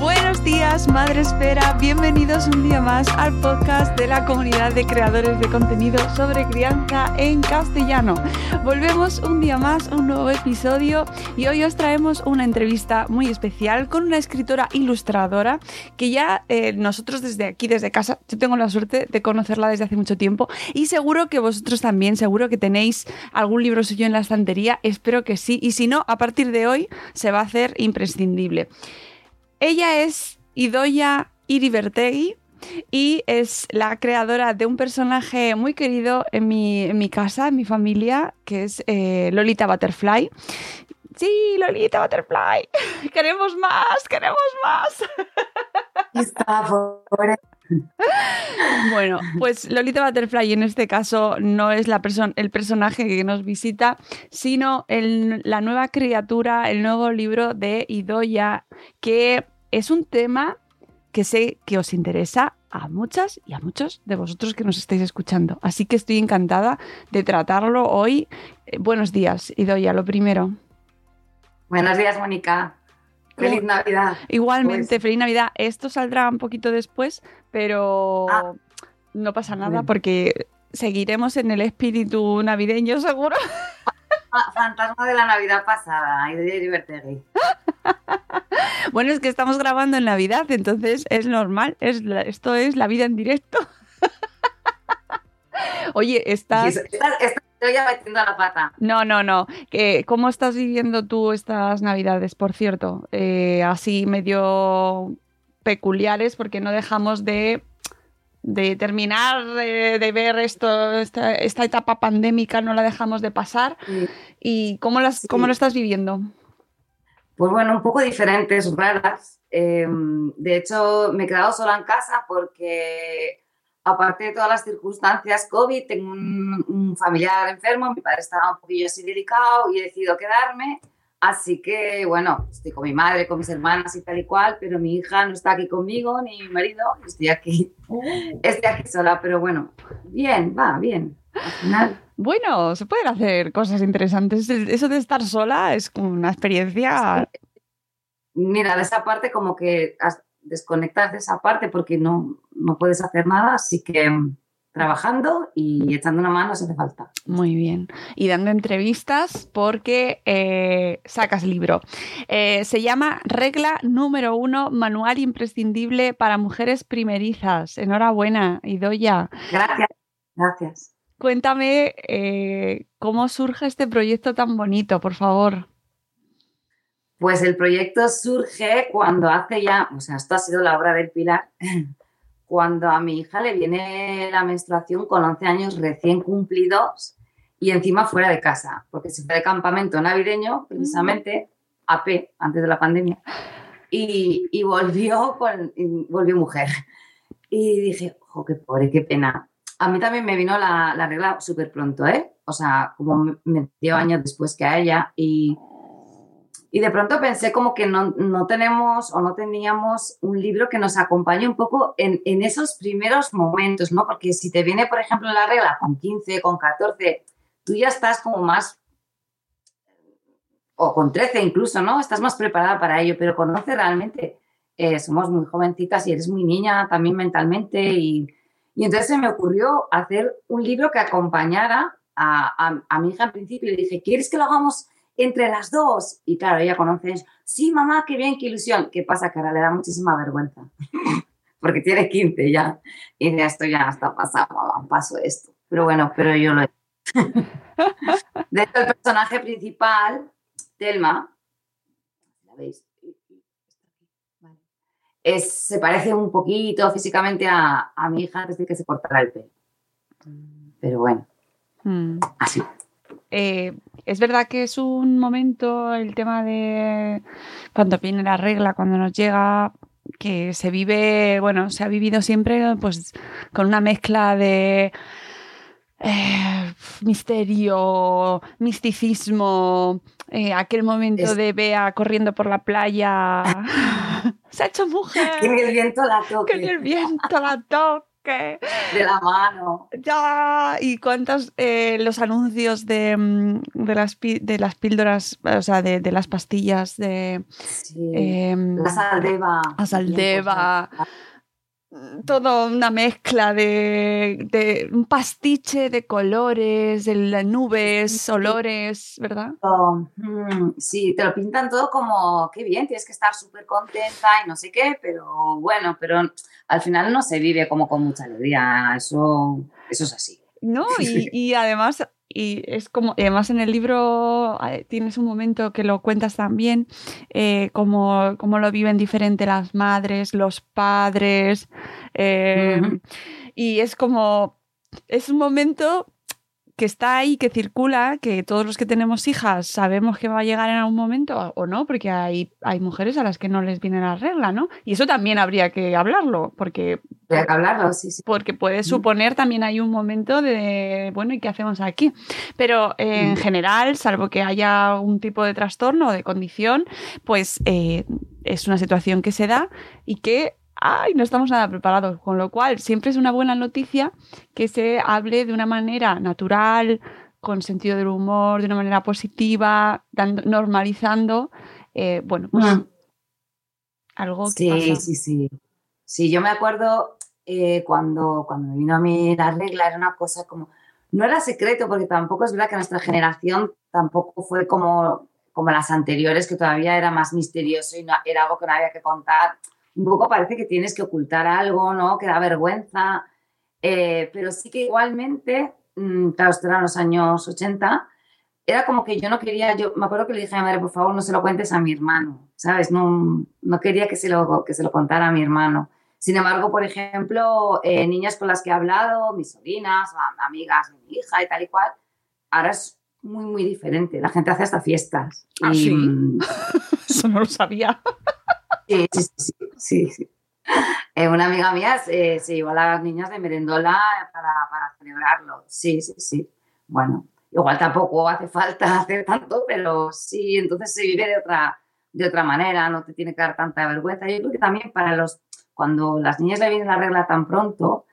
Buenos días, Madre Espera. Bienvenidos un día más al podcast de la comunidad de creadores de contenido sobre crianza en castellano. Volvemos un día más, un nuevo episodio y hoy os traemos una entrevista muy especial con una escritora ilustradora que ya eh, nosotros desde aquí, desde casa, yo tengo la suerte de conocerla desde hace mucho tiempo y seguro que vosotros también, seguro que tenéis algún libro suyo en la estantería, espero que sí y si no, a partir de hoy se va a hacer imprescindible. Ella es Idoya Iribertegui y es la creadora de un personaje muy querido en mi, en mi casa, en mi familia, que es eh, Lolita Butterfly. Sí, Lolita Butterfly. Queremos más, queremos más. Está pobre. Bueno, pues Lolita Butterfly en este caso no es la el personaje que nos visita, sino el- la nueva criatura, el nuevo libro de Idoya, que es un tema que sé que os interesa a muchas y a muchos de vosotros que nos estáis escuchando. Así que estoy encantada de tratarlo hoy. Eh, buenos días, Idoya, lo primero. Buenos días, Mónica. Feliz Navidad. Igualmente, Pues- feliz Navidad. Esto saldrá un poquito después, pero Ah. no pasa nada porque seguiremos en el espíritu navideño, seguro. Ah, fantasma de la Navidad pasada, y de Libertegui. Bueno, es que estamos grabando en Navidad, entonces es normal. Es la- esto es la vida en directo. Oye, estás. Estás estoy ya metiendo la pata. No, no, no. ¿Cómo estás viviendo tú estas Navidades, por cierto? Eh, así medio peculiares, porque no dejamos de, de terminar de, de ver esto, esta, esta etapa pandémica, no la dejamos de pasar. Sí. ¿Y cómo, las, Sí. cómo lo estás viviendo? Pues bueno, un poco diferentes, raras. Eh, de hecho, me he quedado sola en casa porque, aparte de todas las circunstancias COVID, tengo un, un familiar enfermo, mi padre estaba un poquillo así delicado y he decidido quedarme. Así que, bueno, estoy con mi madre, con mis hermanas y tal y cual, pero mi hija no está aquí conmigo, ni mi marido, estoy aquí, estoy aquí sola, pero bueno, bien, va, bien. Al final, Bueno, se pueden hacer cosas interesantes. Eso de estar sola es una experiencia. mira, de esa parte como que desconectas de esa parte porque no, no puedes hacer nada, así que mm, trabajando y echando una mano si hace falta. Muy bien. Y dando entrevistas porque eh, sacas libro. Eh, se llama Regla número uno, manual imprescindible para mujeres primerizas. Enhorabuena, Idoya. Gracias, gracias. Cuéntame eh, cómo surge este proyecto tan bonito, por favor. Pues el proyecto surge cuando hace ya, o sea, esto ha sido la obra del Pilar, cuando a mi hija le viene la menstruación con 11 años recién cumplidos y encima fuera de casa, porque se fue de campamento navideño, precisamente, AP, antes de la pandemia. y, y volvió, con, y volvió mujer. Y dije, ojo, qué pobre, qué pena. A mí también me vino la, la regla súper pronto, ¿eh? O sea, como medio años después que a ella. Y, y de pronto pensé como que no, no, tenemos o no teníamos un libro que nos acompañe un poco en, en, esos primeros momentos, ¿no? Porque si te viene, por ejemplo, la regla con 15, con 14, tú ya estás como más, o con 13 incluso, ¿no? Estás más preparada para ello, pero conoce realmente, eh, somos muy jovencitas y eres muy niña también mentalmente y, y entonces se me ocurrió hacer un libro que acompañara a, a, mi hija en principio le dije, ¿quieres que lo hagamos? Entre las dos. Y claro, ella conoce, sí, mamá, qué bien, qué ilusión. ¿Qué pasa? Que ahora le da muchísima vergüenza, porque tiene 15 ya. Y de esto ya está pasado, mamá, paso esto. Pero bueno, pero yo lo he De hecho, el personaje principal, Telma, ¿la veis? Es, se parece un poquito físicamente a, a mi hija desde que se cortará el pelo. Pero bueno, Mm. así. Eh, es verdad que es un momento, el tema de cuando viene la regla, cuando nos llega, que se vive, bueno, se ha vivido siempre pues con una mezcla de eh, misterio, misticismo, eh, aquel momento Es- de Bea corriendo por la playa. se ha hecho mujer. Que el viento la Que toque ni el viento la toque. De la mano. Ya, y cuántos eh, los anuncios de, mm, de, las, de las píldoras, o sea, de, de las pastillas de Sí. em, la saldeva. la saldeva, todo una mezcla de, de un pastiche de colores, de las nubes, olores, ¿verdad? Sí, te lo pintan todo como, qué bien, tienes que estar súper contenta y no sé qué, pero bueno, pero al final no se vive como con mucha alegría, eso, eso es así. No, y, y además, y es como, y además en el libro eh, tienes un momento que lo cuentas también, eh, como, como lo viven diferente las madres, los padres, eh, y es como, es un momento que está ahí, que circula, que todos los que tenemos hijas sabemos que va a llegar en algún momento o no, porque hay, hay mujeres a las que no les viene la regla, ¿no? Y eso también habría que hablarlo, porque Habría que hablarlo, sí, sí. porque puede suponer también hay un momento de, bueno, ¿y qué hacemos aquí? Pero eh, en general, salvo que haya un tipo de trastorno o de condición, pues eh, es una situación que se da y que, ay, no estamos nada preparados. Con lo cual, siempre es una buena noticia que se hable de una manera natural, con sentido del humor, de una manera positiva, dando- normalizando, eh, bueno, pues Mm. algo que Sí, pasa. sí, sí. Sí, yo me acuerdo eh, cuando, cuando me vino a mí la regla, era una cosa como, no era secreto, porque tampoco es verdad que nuestra generación tampoco fue como, como las anteriores, que todavía era más misterioso y no, era algo que no había que contar. Un poco parece que tienes que ocultar algo, ¿no? Que da vergüenza. Eh, pero sí que igualmente, mm, claro, esto eran los años 80, era como que yo no quería, yo me acuerdo que le dije a mi madre, por favor, no se lo cuentes a mi hermano, ¿sabes? No, no quería que se, lo, que se lo contara a mi hermano. Sin embargo, por ejemplo, eh, niñas con las que he hablado, mis sobrinas, amigas mi hija y tal y cual, ahora es muy, muy diferente. La gente hace hasta fiestas. ¿Ah, Y, sí? mm, Eso no lo sabía. Sí, sí, sí, sí. Eh, una amiga mía eh, se llevó a las niñas de merendola para, para celebrarlo. Sí, sí, sí. Bueno, igual tampoco hace falta hacer tanto, pero sí, entonces se vive de otra, de otra manera, no te tiene que dar tanta vergüenza. Yo creo que también para los, cuando las niñas le viene la regla tan pronto,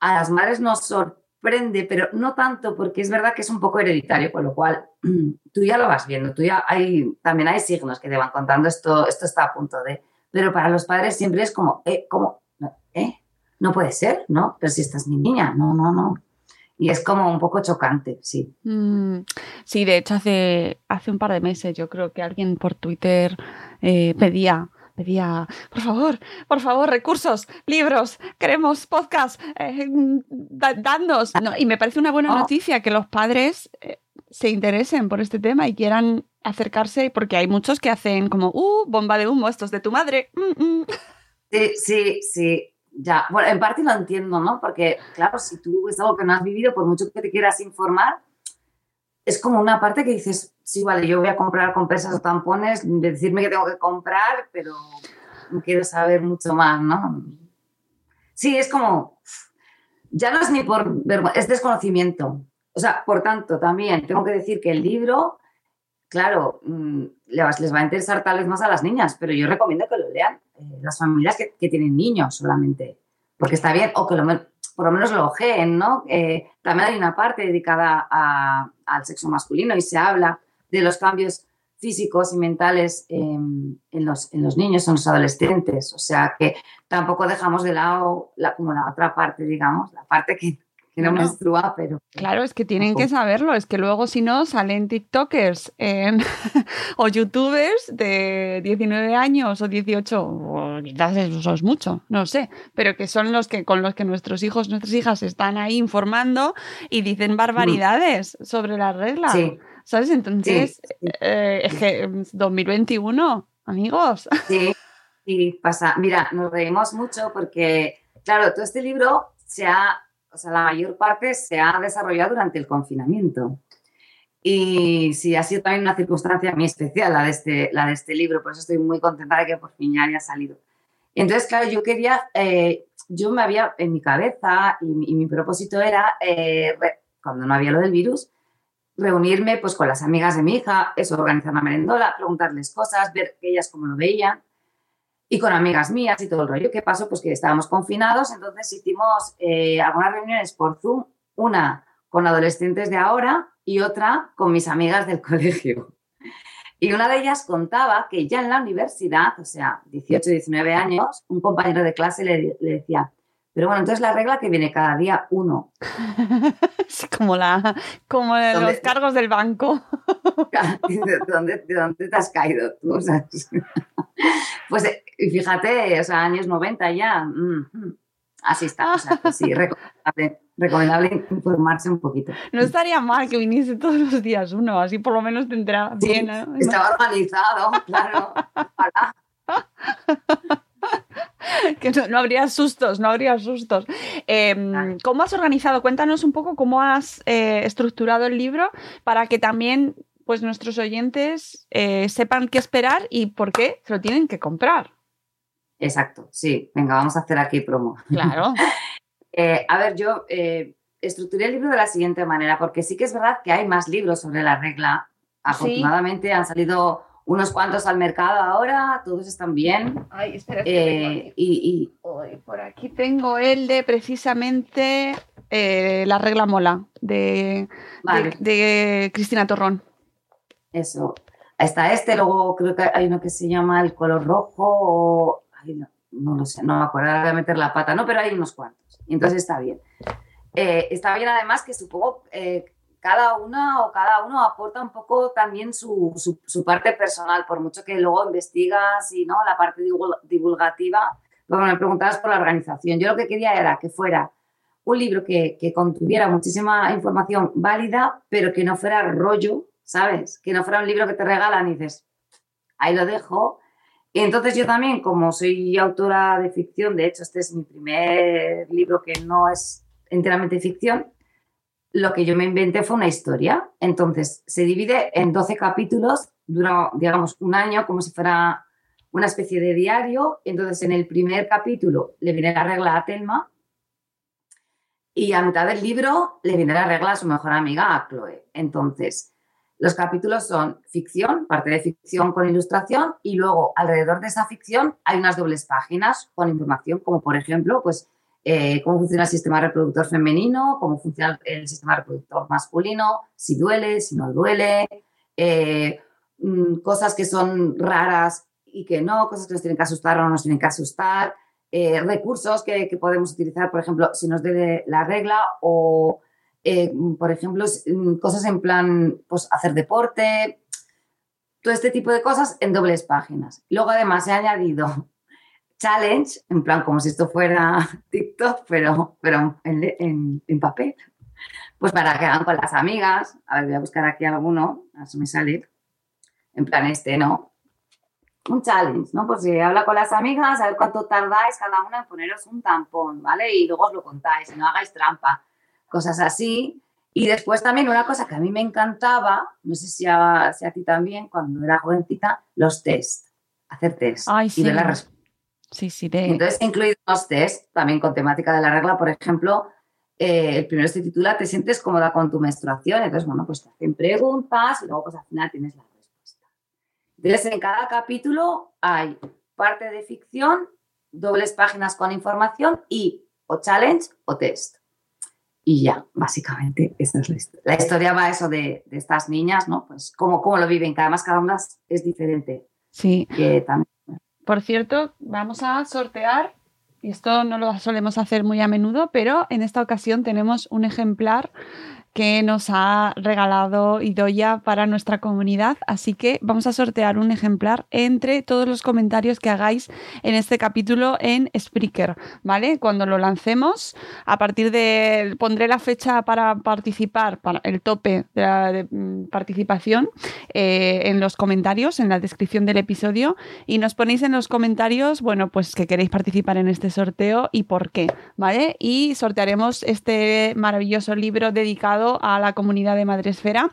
a las madres nos sorprende, pero no tanto porque es verdad que es un poco hereditario, con lo cual tú ya lo vas viendo, tú ya hay, también hay signos que te van contando esto, esto está a punto de, pero para los padres siempre es como, eh, ¿cómo? ¿Eh? No puede ser, ¿no? Pero si esta es mi niña, no, no, no. Y es como un poco chocante, sí. Mm, sí, de hecho hace, hace un par de meses yo creo que alguien por Twitter eh, pedía, pedía, por favor, por favor, recursos, libros, queremos podcast, eh, dadnos. No, y me parece una buena Oh. noticia que los padres eh, se interesen por este tema y quieran acercarse, porque hay muchos que hacen como, uh, bomba de humo, esto es de tu madre. mm, mm". Sí, sí, sí. Ya, bueno, en parte lo entiendo, ¿no? Porque, claro, si tú es algo que no has vivido, por mucho que te quieras informar, es como una parte que dices, sí, vale, yo voy a comprar compresas o tampones, de decirme que tengo que comprar, pero quiero saber mucho más, ¿no? Sí, es como, ya no es ni por es desconocimiento. O sea, por tanto, también tengo que decir que el libro, claro, mm, les va a interesar tal vez más a las niñas, pero yo recomiendo que lo lean eh, las familias que, tienen niños solamente, porque está bien, o que por lo menos lo ojeen, ¿no? Eh, también hay una parte dedicada al sexo masculino y se habla de los cambios físicos y mentales en, los, en, los, niños, en los adolescentes. O sea que tampoco dejamos de lado la, como la otra parte, digamos, la parte que, no, menstrua, pero... Claro, es que tienen que saberlo, es que luego si no salen TikTokers o YouTubers de 19 años o 18, o quizás eso es mucho, no sé, pero que son los que con los que nuestros hijos, nuestras hijas están ahí informando y dicen barbaridades sobre las reglas. Sí. ¿Sabes? Entonces, eh, es que 2021, mm, amigos. Sí, sí, pasa. Mira, nos reímos mucho porque, claro, todo este libro se ha, o sea, la mayor parte se ha desarrollado durante el confinamiento. Y sí, ha sido también una circunstancia muy especial la de este, la de este libro, por eso estoy muy contenta de que por fin ya haya salido. Entonces, claro, yo quería, eh, yo me había en mi cabeza y, mi propósito era, eh, cuando no había lo del virus, reunirme pues con las amigas de mi hija, eso, organizar una merendola, preguntarles cosas, ver ellas cómo lo veían y con amigas mías y todo el rollo. ¿Qué pasó? Pues que estábamos confinados, entonces hicimos eh, algunas reuniones por Zoom, una con adolescentes de ahora y otra con mis amigas del colegio. Y una de ellas contaba que ya en la universidad, o sea, 18, 19 años, un compañero de clase le, le decía, pero bueno, entonces la regla que viene cada día uno. como la, como los cargos del banco. ¿De dónde, ¿De dónde, te has caído tú? pues eh, fíjate, o sea, años 90 ya. Así está. O sea, sí, recomendable, recomendable, informarse un poquito. No estaría mal que viniese todos los días uno, así por lo menos tendrá bien. Estaba organizado, claro. que no, habría sustos, no habría sustos. Em, ¿Cómo has organizado? Cuéntanos un poco cómo has eh, estructurado el libro para que también pues, nuestros oyentes eh, sepan qué esperar y por qué se lo tienen que comprar. Exacto, sí. Venga, vamos a hacer aquí promo. Claro. Eh, a ver, yo estructuré el libro de la siguiente manera, porque sí que es verdad que hay más libros sobre la regla. Afortunadamente han salido unos cuantos al mercado ahora, todos están bien. Ay, espera, eh, y, por aquí tengo el de precisamente eh, La regla mola, de, de, Cristina Torrón. Eso. Está este, luego creo que hay uno que se llama El color rojo, o, no, lo sé, no me acuerdo, de meter la pata, no, pero hay unos cuantos. Y entonces está bien. Eh, está bien además que supongo cada una o cada uno aporta un poco también su, parte personal, por mucho que luego investigas y no la parte divulgativa. Bueno, me preguntabas por la organización. Yo lo que quería era que fuera un libro que, contuviera muchísima información válida, pero que no fuera rollo, ¿sabes? Que no fuera un libro que te regalan y dices, ahí lo dejo. Entonces yo también, como soy autora de ficción, de hecho este es mi primer libro que no es enteramente ficción, lo que yo me inventé fue una historia. Entonces, se divide en 12 capítulos, dura, digamos, un año, como si fuera una especie de diario. Entonces, en el primer capítulo le viene la regla a Telma y a mitad del libro le viene la regla a su mejor amiga, a Chloe. Entonces, los capítulos son ficción, parte de ficción con ilustración, y luego alrededor de esa ficción hay unas dobles páginas con información, como por ejemplo, pues eh, cómo funciona el sistema reproductor femenino, cómo funciona el sistema reproductor masculino, si duele, si no duele, eh, mm, cosas que son raras y que no, cosas que nos tienen que asustar o no nos tienen que asustar, eh, recursos que, podemos utilizar, por ejemplo, si nos debe la regla o, por ejemplo, mm, cosas en plan, pues hacer deporte, todo este tipo de cosas en dobles páginas. Luego, además, he añadido challenge, en plan como si esto fuera TikTok, pero, pero en, en, papel. Pues para que hagan con las amigas. A ver, voy a buscar aquí alguno, a ver si me sale. En plan este, ¿no? Un challenge, ¿no? Pues si habla con las amigas, a ver cuánto tardáis cada una en poneros un tampón, ¿vale? Y luego os lo contáis, no hagáis trampa. Cosas así. Y después también una cosa que a mí me encantaba, no sé si a, si a ti también, cuando era jovencita, los test, hacer test Ay, y ver la respuesta. Sí, sí, de... Entonces he incluido unos test también con temática de la regla, por ejemplo, eh, el primero se titula ¿Te sientes cómoda con tu menstruación? Entonces, bueno, pues te hacen preguntas y luego pues al final tienes la respuesta. Entonces, en cada capítulo hay parte de ficción, dobles páginas con información y o challenge o test. Y ya, básicamente, esa es la historia. La historia va a eso de, de estas niñas, ¿no? Pues cómo, cómo lo viven, que además cada una es- es diferente. Sí. Que también Por cierto, vamos a sortear, y esto no lo solemos hacer muy a menudo, pero en esta ocasión tenemos un ejemplar que nos ha regalado Idoya para nuestra comunidad, así que vamos a sortear un ejemplar entre todos los comentarios que hagáis en este capítulo en Spreaker, ¿vale? Cuando lo lancemos, a partir de pondré la fecha para participar, para el tope de, la, mm, participación eh, en los comentarios, en la descripción del episodio y nos ponéis en los comentarios, bueno, pues que queréis participar en este sorteo y por qué, ¿vale? Y sortearemos este maravilloso libro dedicado a la comunidad de Madresfera,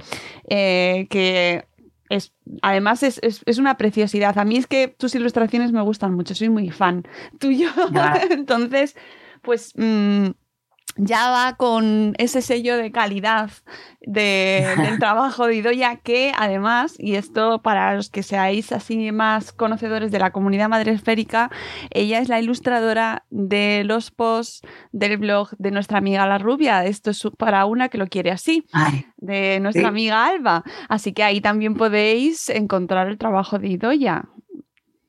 eh, que es, además es, es, es, una preciosidad. A mí es que tus ilustraciones me gustan mucho, soy muy fan tuyo. Entonces, pues... Mmm, ya va con ese sello de calidad de, del trabajo de Idoya que además, y esto para los que seáis así más conocedores de la comunidad madresférica, ella es la ilustradora de los posts del blog de nuestra amiga La Rubia. Esto es para una que lo quiere así, Ay, de nuestra sí. amiga Alba. Así que ahí también podéis encontrar el trabajo de Idoya,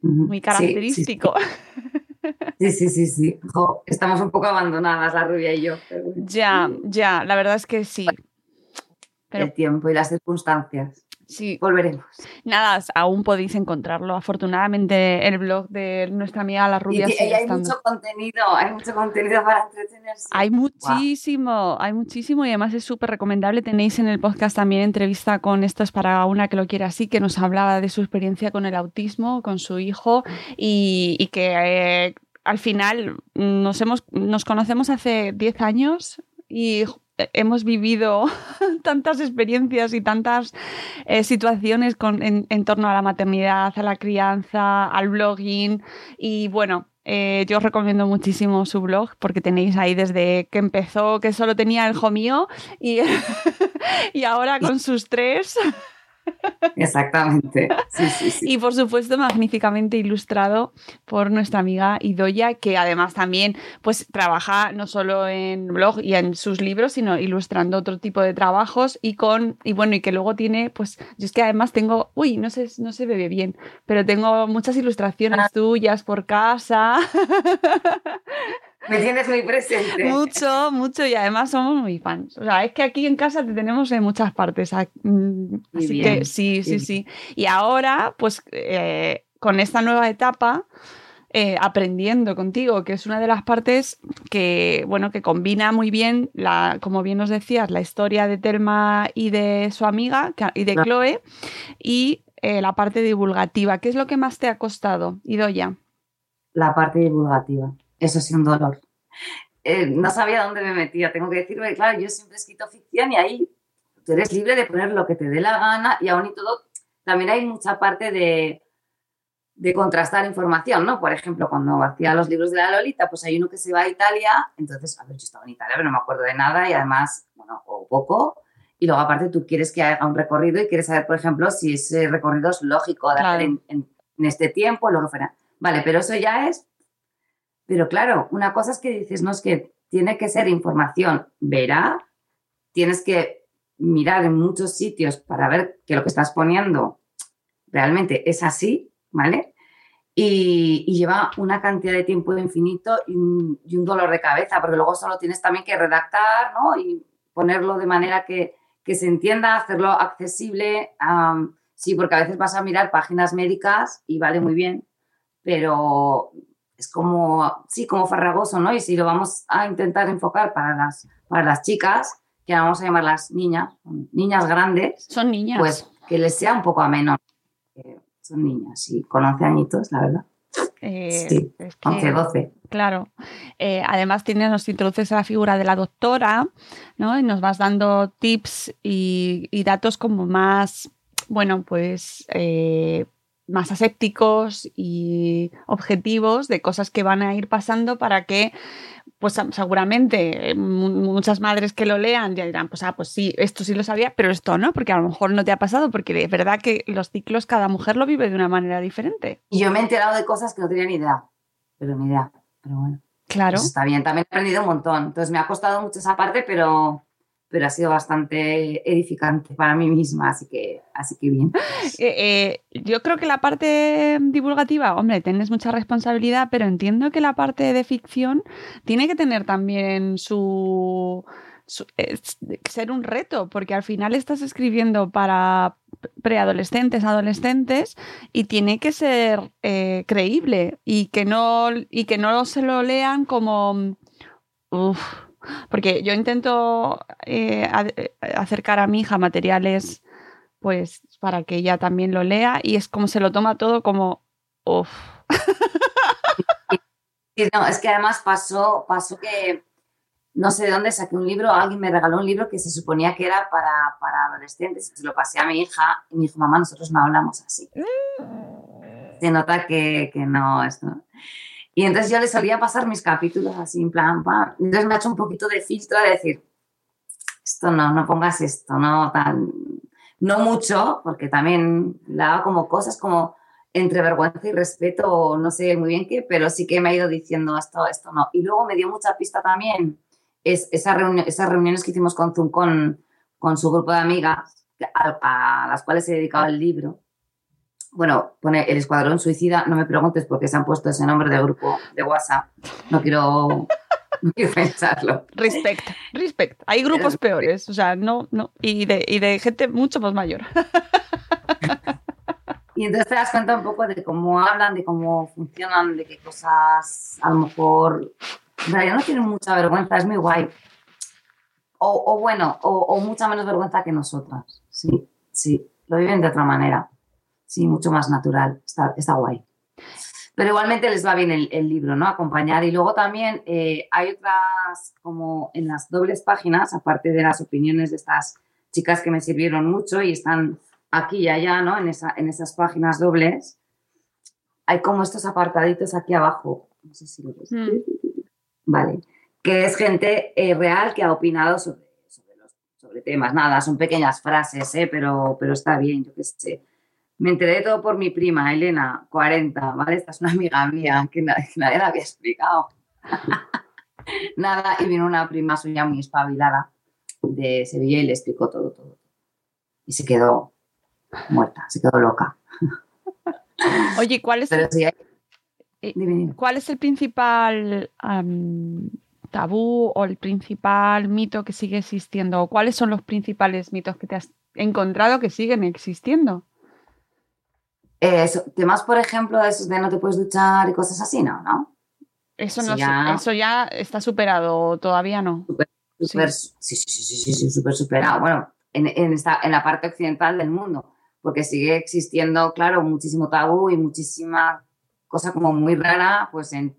muy característico. Sí, sí. Sí, sí. Jo, estamos un poco abandonadas, la rubia y yo. Pero... Ya, ya, la verdad es que sí. Pero... El tiempo y las circunstancias. Sí. Volveremos. Nada, aún podéis encontrarlo. Afortunadamente, el blog de nuestra amiga La Rubia. Y, y hay estando. mucho contenido, hay mucho contenido para entretenerse. Hay muchísimo, wow. hay muchísimo y además es súper recomendable. Tenéis en el podcast también entrevista con esto es para una que lo quiere así, que nos hablaba de su experiencia con el autismo, con su hijo y, y que eh, al final nos, hemos, nos conocemos hace 10 años y hemos vivido tantas experiencias y tantas eh, situaciones con, en, en, torno a la maternidad, a la crianza, al blogging y bueno. Eh, yo os recomiendo muchísimo su blog porque tenéis ahí desde que empezó que solo tenía el hijo mío y, y ahora con sus tres Exactamente. Sí, sí, sí. Y por supuesto, magníficamente ilustrado por nuestra amiga Idoya, que además también pues, trabaja no solo en blog y en sus libros, sino ilustrando otro tipo de trabajos y con, y bueno, y que luego tiene, pues, yo es que además tengo, uy, no sé, no se ve bien, pero tengo muchas ilustraciones ah. tuyas por casa. Me tienes muy presente. Mucho, mucho y además somos muy fans. O sea, es que aquí en casa te tenemos en muchas partes. mm, Así bien, que sí, sí, sí, sí. Y ahora, pues eh, con esta nueva etapa, eh, aprendiendo contigo, que es una de las partes que, bueno, que combina muy bien, la, como bien nos decías, la historia de Telma y de su amiga y de Chloe y eh, la parte divulgativa. ¿Qué es lo que más te ha costado, Idoya? La parte divulgativa eso sí un dolor. Eh, no sabía dónde me metía, tengo que decirlo, claro, yo siempre he escrito ficción y ahí tú eres libre de poner lo que te dé la gana y aún y todo, también hay mucha parte de, de contrastar información, ¿no? Por ejemplo, cuando hacía los libros de la Lolita, pues hay uno que se va a Italia, entonces, a ver, yo estaba en Italia, pero no me acuerdo de nada y además, bueno, o poco, y luego aparte tú quieres que haga un recorrido y quieres saber, por ejemplo, si ese recorrido es lógico de claro. hacer en, en, en este tiempo, lo que fuera. Vale, pero eso ya es pero claro, una cosa es que dices, no, es que tiene que ser información veraz, tienes que mirar en muchos sitios para ver que lo que estás poniendo realmente es así, ¿vale? Y, lleva una cantidad de tiempo infinito y un, dolor de cabeza, porque luego solo tienes también que redactar, ¿no? Y ponerlo de manera que, que se entienda, hacerlo accesible. Sí, porque a veces vas a mirar páginas médicas y vale muy bien, pero es como, sí, como farragoso, ¿no? Y si lo vamos a intentar enfocar para las, para las chicas, que vamos a llamar las niñas, niñas grandes. Son niñas. Pues que les sea un poco ameno. Eh, son niñas, sí, con 11 añitos, la verdad. Eh, sí, es que- 11, 12. Claro. Eh, además, tienes, nos introduces a la figura de la doctora, ¿no? Y nos vas dando tips y, y datos como más, bueno, pues eh, más asépticos y objetivos de cosas que van a ir pasando para que, pues am- seguramente eh, mu- muchas madres que lo lean ya dirán, pues, ah, pues sí, esto sí lo sabía, pero esto no, porque a lo mejor no te ha pasado, porque es verdad que los ciclos cada mujer lo vive de una manera diferente. Y yo me he enterado de cosas que no tenía ni idea, pero ni idea. Pero bueno, Claro. pues está bien, también he aprendido un montón. Entonces me ha costado mucho esa parte, pero, pero ha sido bastante edificante para mí misma, así que, así que bien. Eh, eh, yo creo que la parte divulgativa, hombre, tienes mucha responsabilidad, pero entiendo que la parte de ficción tiene que tener también su, eh, ser un reto, porque al final estás escribiendo para preadolescentes, adolescentes, y tiene que ser creíble y que no y que no se lo lean como uf, porque yo intento eh, a- eh, acercar a mi hija materiales pues para que ella también lo lea y es como se lo toma todo como uf. Sí, no, es que además pasó, pasó que no sé de dónde saqué un libro, alguien me regaló un libro que se suponía que era para, para adolescentes, se lo pasé a mi hija y me dijo, mamá, nosotros no hablamos así. Se nota que, que no, esto. Y entonces yo le solía pasar mis capítulos así, en plan. Entonces me ha hecho un poquito de filtro de decir, esto no, no pongas esto, no no mucho, porque también le daba como cosas como entre vergüenza y respeto, o no sé muy bien qué, pero sí que me ha ido diciendo esto, esto no. Y luego me dio mucha pista también es, esas reuniones que hicimos con Zoom con, con su grupo de amigas, a, a las cuales se dedicaba el libro. Bueno, pone el Escuadrón Suicida, no me preguntes por qué se han puesto ese nombre de grupo de WhatsApp, no quiero, no quiero pensarlo. Respect, respect. Hay grupos peores, o sea, no, no, y de, y de gente mucho más mayor. Y entonces te das cuenta un poco de cómo hablan, de cómo funcionan, de qué cosas a lo mejor en realidad no tienen mucha vergüenza, es muy guay. O, o bueno, o, o, mucha menos vergüenza que nosotras. Sí, sí, lo viven de otra manera. Sí, mucho más natural, está, está guay. Pero igualmente les va bien el, el libro, ¿no? Acompañar. Y luego también eh, hay otras, como en las dobles páginas, aparte de las opiniones de estas chicas que me sirvieron mucho y están aquí y allá, ¿no? En, esa, en esas páginas dobles, hay como estos apartaditos aquí abajo. No sé si lo ves. Mm. Vale. Que es gente eh, real que ha opinado sobre, sobre, los, sobre, temas. Nada, son pequeñas frases, ¿eh? pero, pero está bien, yo qué sé. Me enteré de todo por mi prima, Elena, 40, ¿vale? Esta es una amiga mía que nadie, que nadie la había explicado. Nada, y vino una prima suya muy espabilada de Sevilla y le explicó todo, todo. Y se quedó muerta, se quedó loca. Oye, ¿cuál es, Pero el, hay... eh. ¿cuál es el principal um, tabú o el principal mito que sigue existiendo? ¿O cuáles son los principales mitos que te has encontrado que siguen existiendo? Eh, temas, por ejemplo, de esos de no te puedes duchar y cosas así, ¿no? ¿no? Eso, no, ya... eso ya está superado, todavía no. Super, super, sí. Sí, sí, sí, sí, sí, súper superado. Bueno, en, en, esta, en la parte occidental del mundo, porque sigue existiendo, claro, muchísimo tabú y muchísima cosa como muy rara, pues en,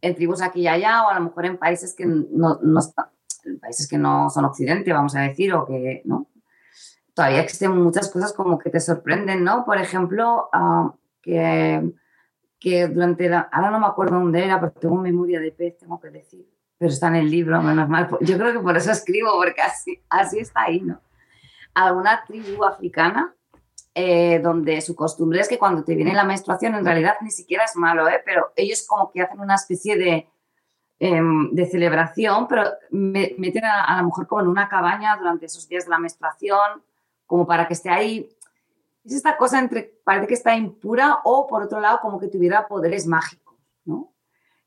en tribus aquí y allá, o a lo mejor en países que no, países que no son occidente, vamos a decir, o que, ¿no? Todavía existen muchas cosas como que te sorprenden, ¿no? Por ejemplo, uh, que que durante la, ahora no me acuerdo dónde era, porque tengo memoria de pez, tengo que decir, pero está en el libro, menos mal. Yo creo que por eso escribo, porque así, así está ahí, ¿no? Alguna tribu africana eh, donde su costumbre es que cuando te viene la menstruación, en realidad ni siquiera es malo, ¿eh? Pero ellos como que hacen una especie de, eh, de celebración, pero me, meten a, a la mujer como en una cabaña durante esos días de la menstruación, como para que esté ahí es esta cosa entre parece que está impura o por otro lado como que tuviera poderes mágicos, ¿no?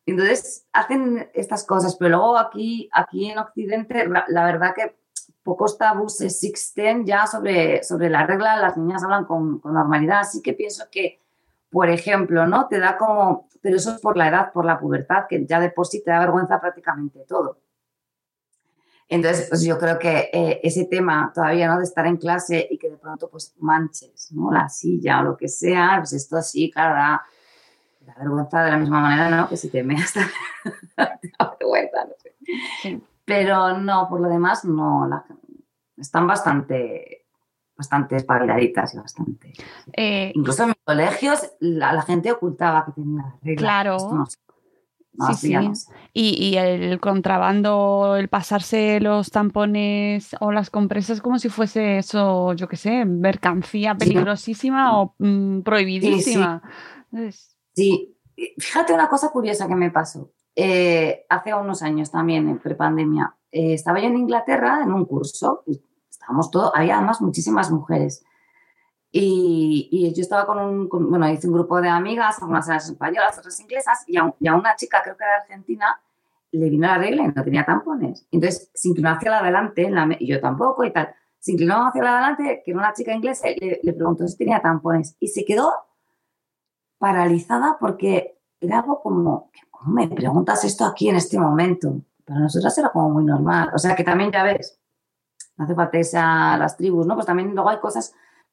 Entonces hacen estas cosas, pero luego aquí, aquí en Occidente la, verdad que pocos tabús existen ya sobre, sobre la regla, las niñas hablan con, con, normalidad, así que pienso que, por ejemplo, ¿no? Te da como, pero eso es por la edad, por la pubertad, que ya de por sí te da vergüenza prácticamente todo. Entonces, pues yo creo que eh, ese tema todavía, ¿no? De estar en clase y que de pronto pues manches, ¿no? La silla o lo que sea, pues esto sí, claro, da, da vergüenza de la misma manera, ¿no? Que si te meas, da vergüenza, no sé. Pero no, por lo demás, no, la- están bastante, bastante espabiladitas y bastante. Eh, Incluso en mis colegios la, la gente ocultaba que tenía la regla. Claro. Esto no sé. Sí, sí. y, y el contrabando, el pasarse los tampones o las compresas como si fuese eso, yo qué sé, mercancía peligrosísima o mm, prohibidísima. Es- Sí, fíjate una cosa curiosa que me pasó. Eh, hace unos años también, en prepandemia, eh, estaba yo en Inglaterra en un curso, y estábamos todos, había además muchísimas mujeres. Y, y yo estaba con un, con- bueno, hice un grupo de amigas, algunas eran españolas, otras inglesas, y a, y a una chica, creo que era argentina, le vino la regla y no tenía tampones. Entonces se inclinó hacia la adelante, la y yo tampoco y tal. Se inclinó hacia la adelante, que era una chica inglesa, y le, le preguntó si tenía tampones. Y se quedó paralizada porque era algo como, ¿cómo me preguntas esto aquí en este momento? Para nosotras era como muy normal. O sea que también ya ves, no hace falta irse a las tribus, ¿no? Pues también luego hay cosas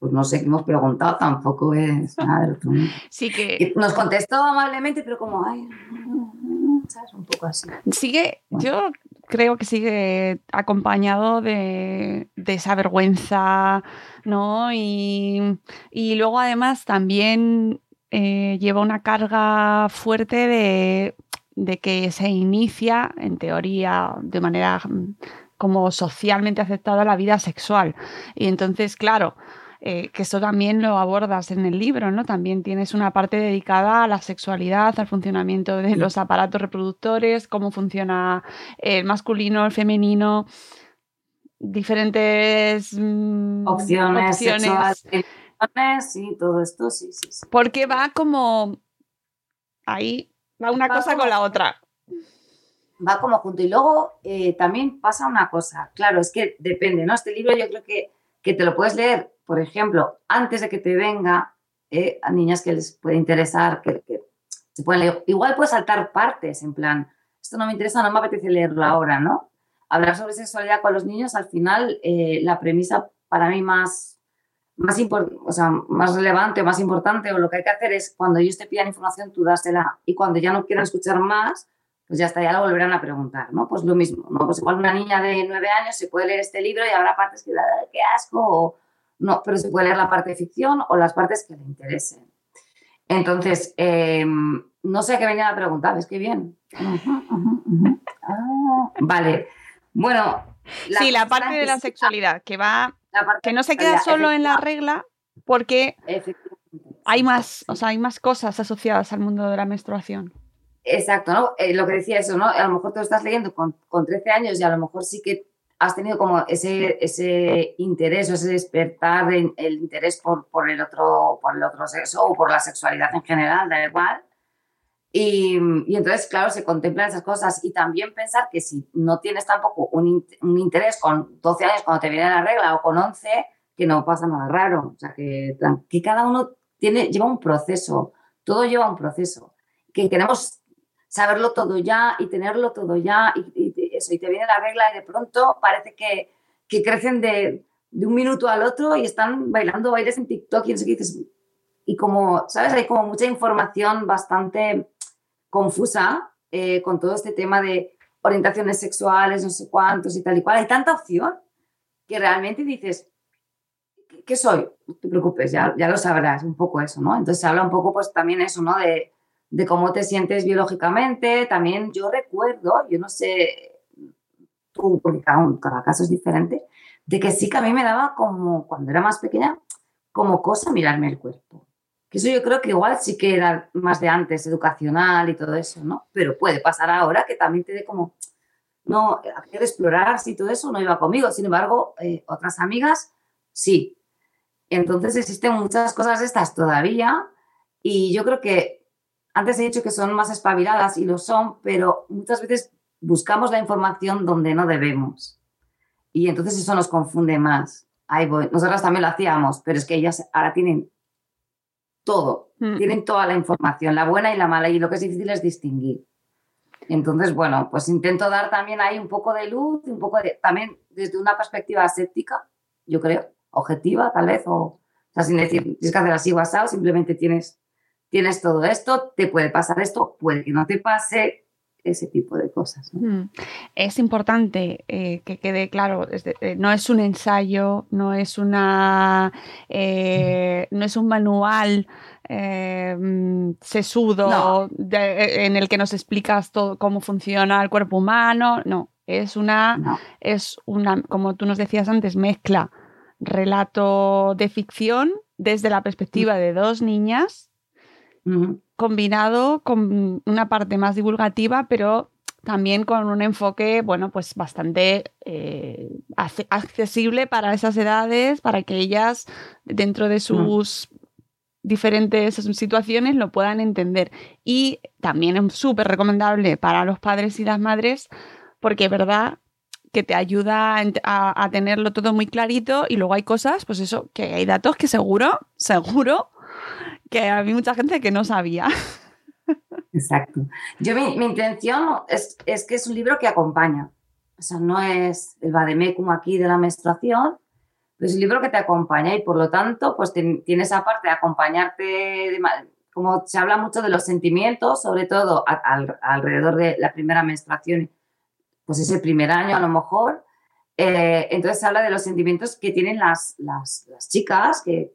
Pues no sé qué hemos preguntado, tampoco es nada del otro mundo. Sí que Nos contestó amablemente, pero como, ay, ¿sabes? Un poco así. sigue, yo creo que sigue acompañado de, de esa vergüenza, ¿no? Y, y luego además también eh, lleva una carga fuerte de, de que se inicia, en teoría, de manera mm, como socialmente aceptada la vida sexual. Y entonces, claro, eh, que eso también lo abordas en el libro, ¿no? También tienes una parte dedicada a la sexualidad, al funcionamiento de los aparatos reproductores, cómo funciona el masculino, el femenino, diferentes mm, Opciones, opciones. sexuales, sí, todo esto, sí, sí, sí. Porque va como ahí, va una Va cosa como- con la otra. va como junto. Y luego eh, también pasa una cosa, claro, es que depende, ¿no? Este libro yo creo que, que te lo puedes leer, por ejemplo, antes de que te venga, eh, a niñas que les puede interesar, que, se pueden leer. Igual puedes saltar partes, en plan, esto no me interesa, no me apetece leerlo ahora, ¿no? Hablar sobre sexualidad con los niños, al final, eh, la premisa para mí más, más, o sea, más relevante o más importante, o lo que hay que hacer es, cuando ellos te pidan información, tú dásela. Y cuando ya no quieran escuchar más, pues ya está, ya lo volverán a preguntar, ¿no? Pues lo mismo, ¿no? Pues igual una niña de nueve años se puede leer este libro y habrá partes que, "Ah, qué asco, no, pero se puede leer la parte de ficción o las partes que le interesen. Entonces, eh, no sé a qué venía la pregunta, ¿ves qué bien? Ah, vale, bueno. sí, la parte de la sexualidad, que va, que no se queda solo en la regla, porque hay más, o sea, hay más cosas asociadas al mundo de la menstruación. Exacto, ¿no? Eh, lo que decía eso, ¿no? A lo mejor te lo estás leyendo con, con 13 años y a lo mejor sí que has tenido como ese, ese interés o ese despertar de- el interés por, por el otro, por el otro sexo o por la sexualidad en general, da igual. Y, y, entonces, claro, se contemplan esas cosas y también pensar que si no tienes tampoco un, un, interés con 12 años cuando te viene la regla o con 11, que no pasa nada raro. O sea, que, que cada uno tiene, lleva un proceso, todo lleva un proceso. Que queremos saberlo todo ya y tenerlo todo ya y, y eso, y te viene la regla y de pronto parece que, que crecen de, de, un minuto al otro y están bailando bailes en TikTok y no sé qué dices. Y como, ¿sabes? Hay como mucha información bastante confusa eh, con todo este tema de orientaciones sexuales, no sé cuántos y tal y cual. Hay tanta opción que realmente dices, ¿qué soy? No te preocupes, ya, ya lo sabrás, un poco eso, ¿no? Entonces se habla un poco pues también eso, ¿no? De, de cómo te sientes biológicamente. También yo recuerdo, yo no sé tú, porque cada, cada caso es diferente, de que sí que a mí me daba como, cuando era más pequeña, como cosa mirarme el cuerpo. Que eso yo creo que igual sí que era más de antes, educacional y todo eso, ¿no? Pero puede pasar ahora que también te dé como, no, hacer explorar si todo eso no iba conmigo. Sin embargo, eh, otras amigas, sí. Entonces existen muchas cosas estas todavía y yo creo que antes he dicho que son más espabiladas y lo son, pero muchas veces buscamos la información donde no debemos. Y entonces eso nos confunde más. Ahí voy. Nosotras también lo hacíamos, pero es que ellas ahora tienen todo, mm. tienen toda la información, la buena y la mala, y lo que es difícil es distinguir. Entonces, bueno, pues intento dar también ahí un poco de luz, un poco de, también desde una perspectiva aséptica, yo creo, objetiva tal vez, o, o sea, sin decir, tienes que hacer así WhatsApp, simplemente tienes, tienes todo esto, te puede pasar esto, puede que no te pase, ese tipo de cosas. ¿no? Mm. Es importante eh, que quede claro, es de, eh, no es un ensayo, no es una eh, no es un manual eh, sesudo no. de, en el que nos explicas todo cómo funciona el cuerpo humano, no, es una, no. es una, como tú nos decías antes, mezcla relato de ficción desde la perspectiva de dos niñas. Uh -huh combinado con una parte más divulgativa, pero también con un enfoque, bueno, pues bastante eh, accesible para esas edades, para que ellas, dentro de sus mm. diferentes situaciones, lo puedan entender. Y también es súper recomendable para los padres y las madres, porque es verdad que te ayuda a, a, tenerlo todo muy clarito y luego hay cosas, pues eso, que hay datos que seguro, seguro que había mucha gente que no sabía. Exacto. Yo mi, intención es, es, que es un libro que acompaña. O sea, no es el vademecum aquí de la menstruación, es un libro que te acompaña y por lo tanto, pues tiene esa parte de acompañarte, como se habla mucho de los sentimientos, sobre todo a, alrededor de la primera menstruación, pues ese primer año a lo mejor. Eh, entonces se habla de los sentimientos que tienen las, las, las chicas, que,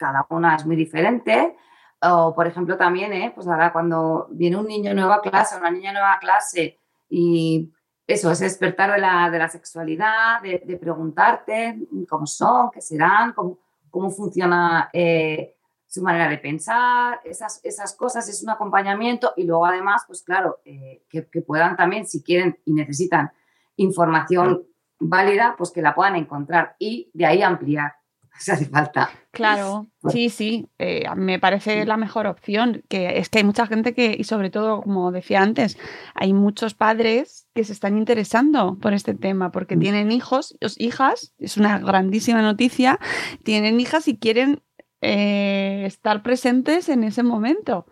cada una es muy diferente. O, por ejemplo, también, ¿eh? pues ahora cuando viene un niño nuevo a clase, una niña nueva a clase, y eso, es despertar de la, de la sexualidad, de, de, preguntarte cómo son, qué serán, cómo, cómo funciona eh, su manera de pensar, esas, esas cosas, es un acompañamiento y luego además, pues claro, eh, que, que puedan también, si quieren y necesitan información válida, pues que la puedan encontrar y de ahí ampliar si hace falta. Claro, sí, sí, eh, me parece la mejor opción, que es que hay mucha gente que, y sobre todo, como decía antes, hay muchos padres que se están interesando por este tema, porque mm. tienen hijos, hijas, es una grandísima noticia, tienen hijas y quieren eh, estar presentes en ese momento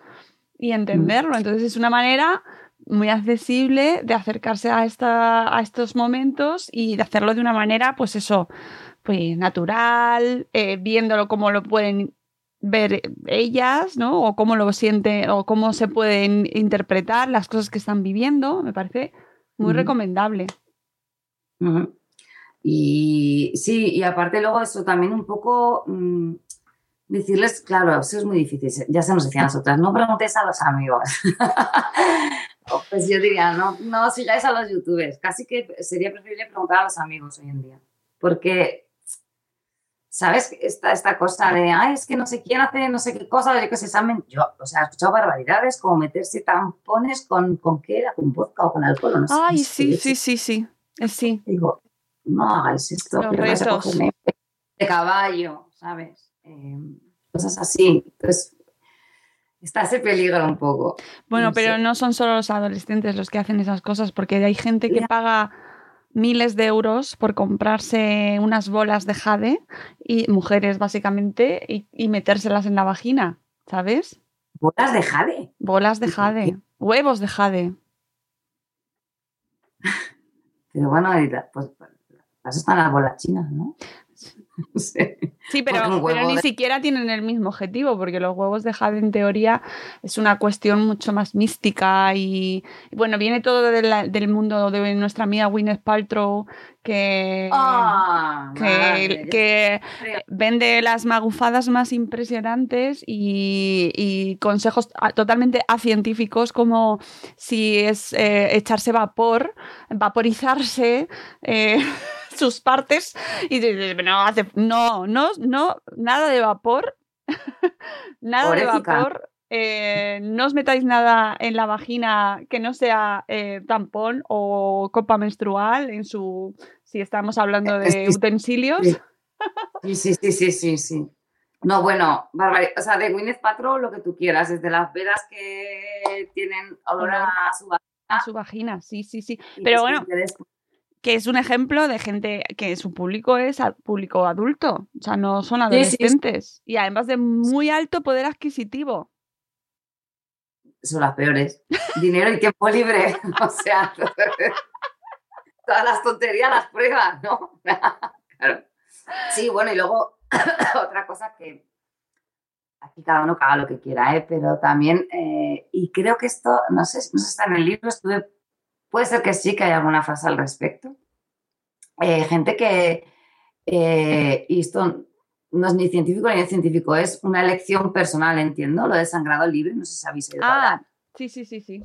y entenderlo. Mm. Entonces es una manera muy accesible de acercarse a, esta, a estos momentos y de hacerlo de una manera, pues eso, pues natural, eh, viéndolo como lo pueden ver ellas, ¿no? O cómo lo sienten, o cómo se pueden interpretar las cosas que están viviendo, me parece muy uh -huh. recomendable. Uh -huh. Y sí, y aparte luego eso también un poco mmm, decirles, claro, eso es muy difícil, ya se nos decía a nosotras, no preguntes a los amigos. pues yo diría, no, no sigáis a los youtubers, casi que sería preferible preguntar a los amigos hoy en día, porque ¿sabes? Esta, esta cosa de, ay, es que no sé quién hace no sé qué cosa, yo que se examen. Yo, o sea, he escuchado barbaridades como meterse tampones con, ¿con qué era? ¿Con vodka o con alcohol? No sé, ay, sí, sí, sí, sí, sí. Digo, no hagáis esto. Los retos. De caballo, ¿sabes? Eh, cosas así. Entonces, está ese peligro un poco. Bueno, No pero sé. no son solo los adolescentes los que hacen esas cosas, porque hay gente que paga miles de euros por comprarse unas bolas de jade y mujeres básicamente y, y metérselas en la vagina, ¿sabes? ¿Bolas de jade? Bolas de jade, huevos de jade. Pero bueno, pues eso están las bolas chinas, ¿no? No sé. Sí, pero, ni de- siquiera tienen el mismo objetivo, porque los huevos de jade en teoría es una cuestión mucho más mística y, y bueno, viene todo de la- del mundo de nuestra amiga Gwyneth Paltrow que, Ah, que, vende las magufadas más impresionantes y, y consejos a- totalmente acientíficos como si es eh, echarse vapor, vaporizarse. eh, sus partes y dices, no, hace, no, no, no, nada de vapor, nada de vapor, eh, no os metáis nada en la vagina que no sea eh, tampón o copa menstrual en su, si estamos hablando de Sí, sí. utensilios. Sí, sí, sí, sí, sí, sí. No, bueno, barbari- o sea, de Gwyneth Paltrow lo que tú quieras, desde las velas que tienen olor a su vagina. A su vagina, sí, sí, sí. Pero bueno, que es un ejemplo de gente que su público es público adulto, o sea, no son Sí, sí, sí. adolescentes. Y además de muy alto poder adquisitivo. son las peores. Dinero y tiempo libre. O sea, todas las tonterías las pruebas, ¿no? Claro. Sí, bueno, y luego otra cosa que aquí cada uno haga lo que quiera, ¿eh? pero también, eh, y creo que esto, no sé, no sé si está en el libro, estuve, puede ser que sí, que hay alguna frase al respecto. Eh, gente que, eh, y esto no es ni científico ni científico, es una elección personal, entiendo, lo de sangrado libre, no sé si habéis oído hablar. Ah, sí, sí, sí, sí.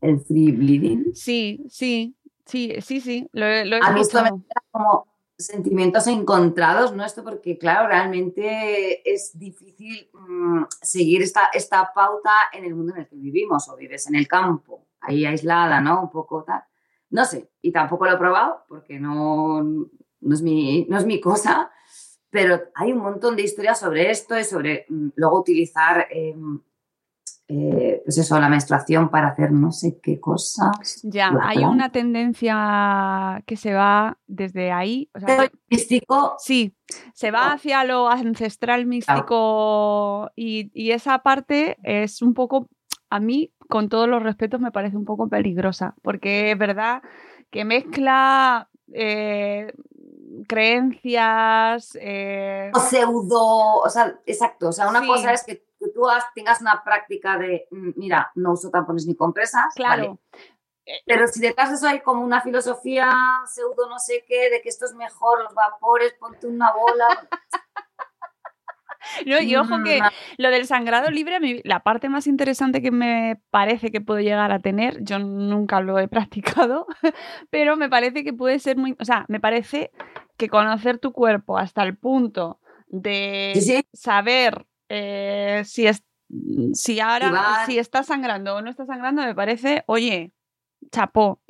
El free bleeding. Sí, sí, sí, sí, sí, lo, lo he A mí esto me da como sentimientos encontrados, ¿no? Esto porque, claro, realmente es difícil mm, seguir esta, esta pauta en el mundo en el que vivimos o vives en el campo, ahí aislada, ¿no? Un poco tal. No sé, y tampoco lo he probado porque no, no, es, mi, no es mi cosa, pero hay un montón de historias sobre esto y sobre mm, luego utilizar, eh, eh, pues eso, la menstruación para hacer no sé qué cosas. Ya, Bla, hay bla. una tendencia que se va desde ahí. o sea, místico. Sí, se va hacia lo ancestral místico y, y esa parte es un poco, a mí, con todos los respetos, me parece un poco peligrosa, porque es verdad que mezcla eh, creencias. eh, o pseudo, o sea, exacto, o sea, una Sí. cosa es que, tú tengas una práctica de, mm, mira, no uso tampones ni compresas, Claro. vale. Pero si detrás de eso hay como una filosofía pseudo no sé qué, de que esto es mejor, los vapores, ponte una bola. No, y ojo que Mm, lo del sangrado libre, a mí, la parte más interesante que me parece que puedo llegar a tener, yo nunca lo he practicado, pero me parece que puede ser muy, o sea, me parece que conocer tu cuerpo hasta el punto de Sí, sí. saber eh, si es si ahora si está sangrando o no está sangrando, me parece, oye, chapó.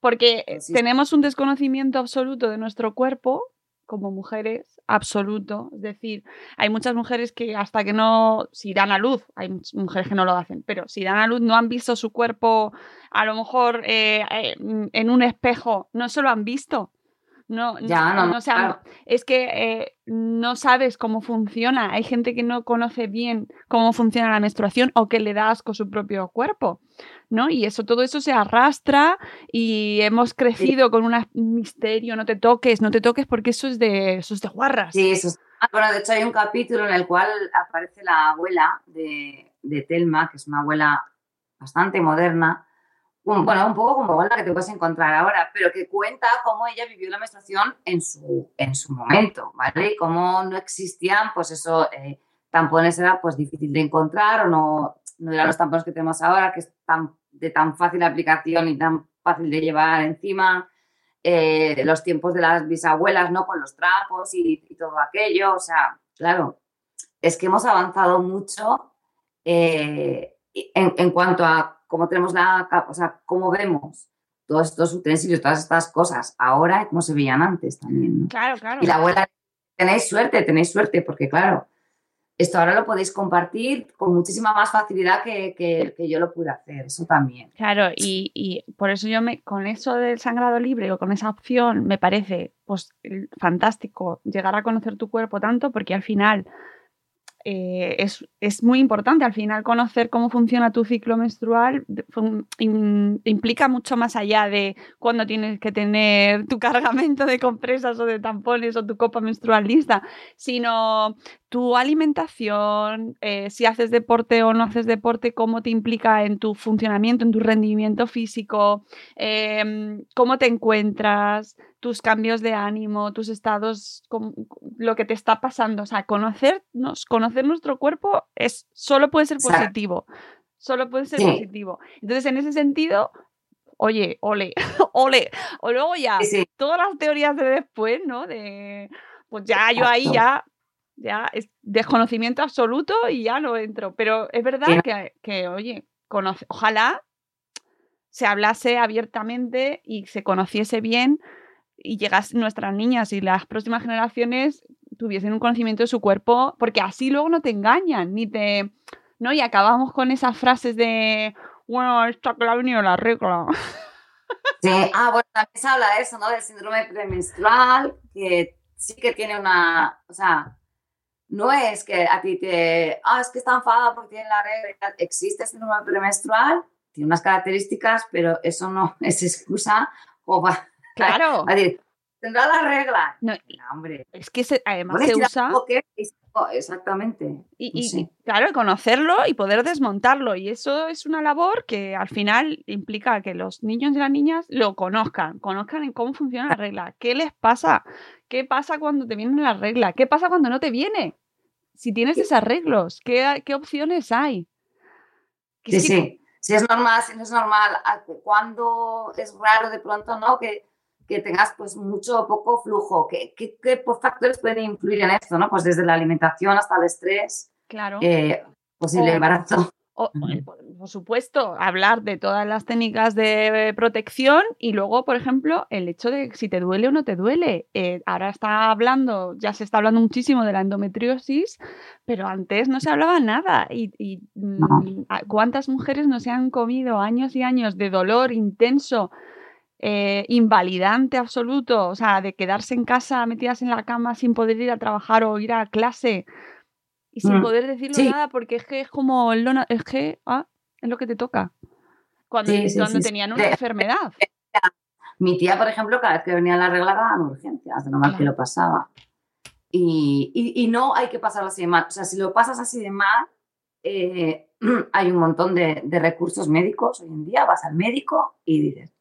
Porque sí. tenemos un desconocimiento absoluto de nuestro cuerpo como mujeres, absoluto. Es decir, hay muchas mujeres que hasta que no, si dan a luz, hay mujeres que no lo hacen, pero si dan a luz no han visto su cuerpo, a lo mejor eh, eh, en un espejo, no se lo han visto. No, Ya, no, no, se han- claro. es que eh, no sabes cómo funciona. Hay gente que no conoce bien cómo funciona la menstruación o que le da asco su propio cuerpo, ¿no? Y eso, todo eso se arrastra y hemos crecido con un misterio, no te toques, no te toques porque eso es de, eso es de guarras. Sí, eso es- ah, Bueno, de hecho hay un capítulo en el cual aparece la abuela de, de Telma, que es una abuela bastante moderna, un- bueno, un poco como la que te puedes encontrar ahora, pero que cuenta cómo ella vivió la menstruación en su, en su momento, ¿vale? Y cómo no existían, pues eso, eh, tampones era pues difícil de encontrar o no, no eran los tampones que tenemos ahora, que es tan, de tan fácil aplicación y tan fácil de llevar encima. Eh, los tiempos de las bisabuelas, ¿no? Con los trapos y, y todo aquello, o sea, claro, es que hemos avanzado mucho eh, en, en cuanto a cómo tenemos la, o sea, cómo vemos todos estos utensilios, todas estas cosas ahora y cómo se veían antes también, ¿no? Claro, claro. Y la abuela, tenéis suerte, tenéis suerte, porque claro, esto ahora lo podéis compartir con muchísima más facilidad que, que, que yo lo pude hacer, eso también. Claro, y, y, por eso yo me, con eso del sangrado libre o con esa opción me parece pues fantástico llegar a conocer tu cuerpo tanto porque al final eh, es, es, muy importante al final conocer cómo funciona tu ciclo menstrual. Implica mucho más allá de cuando tienes que tener tu cargamento de compresas o de tampones o tu copa menstrual lista, sino tu alimentación, eh, si haces deporte o no haces deporte, cómo te implica en tu funcionamiento, en tu rendimiento físico, eh, cómo te encuentras, tus cambios de ánimo, tus estados, lo que te está pasando. O sea, conocernos, conocer nuestro cuerpo es, solo puede ser positivo. Solo puede ser sí. positivo. Entonces, en ese sentido, oye, ole, ole. O luego ya, sí, todas las teorías de después, ¿no? De, pues ya, yo ahí ya, ya, es desconocimiento absoluto y ya no entro. Pero es verdad que, que, oye, conoce, ojalá se hablase abiertamente y se conociese bien y llegas nuestras niñas y las próximas generaciones tuviesen un conocimiento de su cuerpo, porque así luego no te engañan, ni te... ¿no? Y acabamos con esas frases de, bueno, esta que ha venido la regla. Sí, ah, bueno, también se habla de eso, ¿no? Del síndrome premenstrual, que sí que tiene una, o sea, no es que a ti te, ah, es que está enfadada porque tiene la regla, existe el síndrome premenstrual, tiene unas características, pero eso no es excusa o va, Claro. Tendrá la regla. No, no, hombre. Es que se, además se usa. Exactamente. Y, y sí. claro, conocerlo y poder desmontarlo. Y eso es una labor que al final implica que los niños y las niñas lo conozcan, conozcan en cómo funciona la regla. ¿Qué les pasa? ¿Qué pasa cuando te viene la regla? ¿Qué pasa cuando no te viene? Si tienes desarreglos, ¿qué, qué opciones hay? Sí, sí. Si es normal, si no es normal, cuando es raro de pronto, ¿no? Que que tengas pues mucho o poco flujo. ¿Qué, qué, qué factores pueden influir en esto? ¿no? Pues desde la alimentación hasta el estrés, claro. eh, posible o, embarazo. O, por supuesto, hablar de todas las técnicas de protección y luego, por ejemplo, el hecho de si te duele o no te duele. Eh, ahora está hablando, ya se está hablando muchísimo de la endometriosis, pero antes no se hablaba nada. Y, y no. cuántas mujeres no se han comido años y años de dolor intenso eh, invalidante absoluto, o sea, de quedarse en casa metidas en la cama sin poder ir a trabajar o ir a clase y sin mm. poder decirlo sí. nada porque es que es como el lona, es que ah, es lo que te toca. Cuando, sí, sí, cuando tenían una enfermedad. Mi tía, por ejemplo, cada vez que venía la regla daban urgencias, de lo mal claro. que lo pasaba. Y, y, y, no hay que pasarlo así de mal. O sea, si lo pasas así de mal, eh, hay un montón de, de recursos médicos hoy en día. Vas al médico y dices,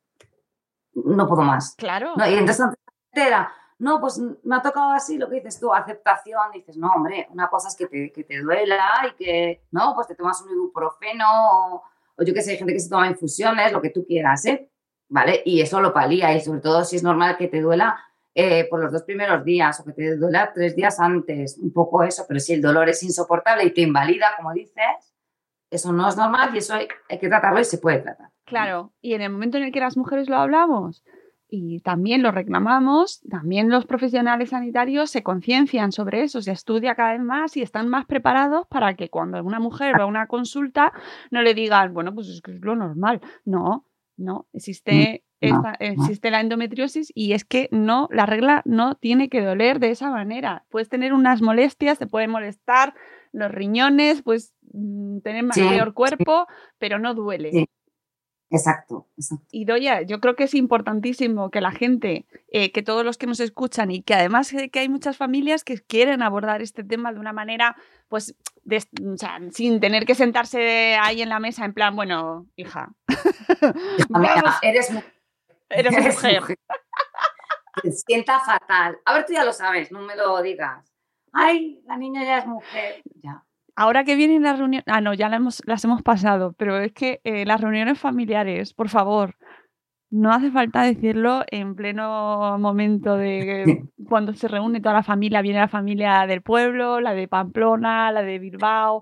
no puedo más. Claro. No, y entonces era, no, pues me ha tocado así lo que dices tú, aceptación. dices, no, hombre, una cosa es que te, que te duela y que, no, pues te tomas un ibuprofeno o, o yo qué sé, hay gente que se toma infusiones, lo que tú quieras, ¿eh? ¿Vale? Y eso lo palía y sobre todo si es normal que te duela eh, por los dos primeros días o que te duela tres días antes, un poco eso, pero si el dolor es insoportable y te invalida, como dices, eso no es normal y eso hay, hay que tratarlo y se puede tratar. Claro, y en el momento en el que las mujeres lo hablamos y también lo reclamamos, también los profesionales sanitarios se conciencian sobre eso, se estudia cada vez más y están más preparados para que cuando una mujer va a una consulta no le digan, bueno, pues es que es lo normal. No, no, existe, esta, existe la endometriosis y es que no, la regla no tiene que doler de esa manera. Puedes tener unas molestias, te pueden molestar los riñones, puedes mm, tener sí, peor cuerpo, sí. pero no duele. Sí. Exacto, exacto. Y Doya, yo creo que es importantísimo que la gente, eh, que todos los que nos escuchan y que además que hay muchas familias que quieren abordar este tema de una manera, pues, de, o sea, sin tener que sentarse ahí en la mesa en plan, bueno, hija, Vamos, eres, mu eres, eres mujer. mujer. Te sienta fatal. A ver, tú ya lo sabes, no me lo digas. Ay, la niña ya es mujer. Ya ahora que vienen las reuniones, ah, no, ya las hemos, las hemos pasado, pero es que eh, las reuniones familiares, por favor, no hace falta decirlo en pleno momento de cuando se reúne toda la familia, viene la familia del pueblo, la de Pamplona, la de Bilbao,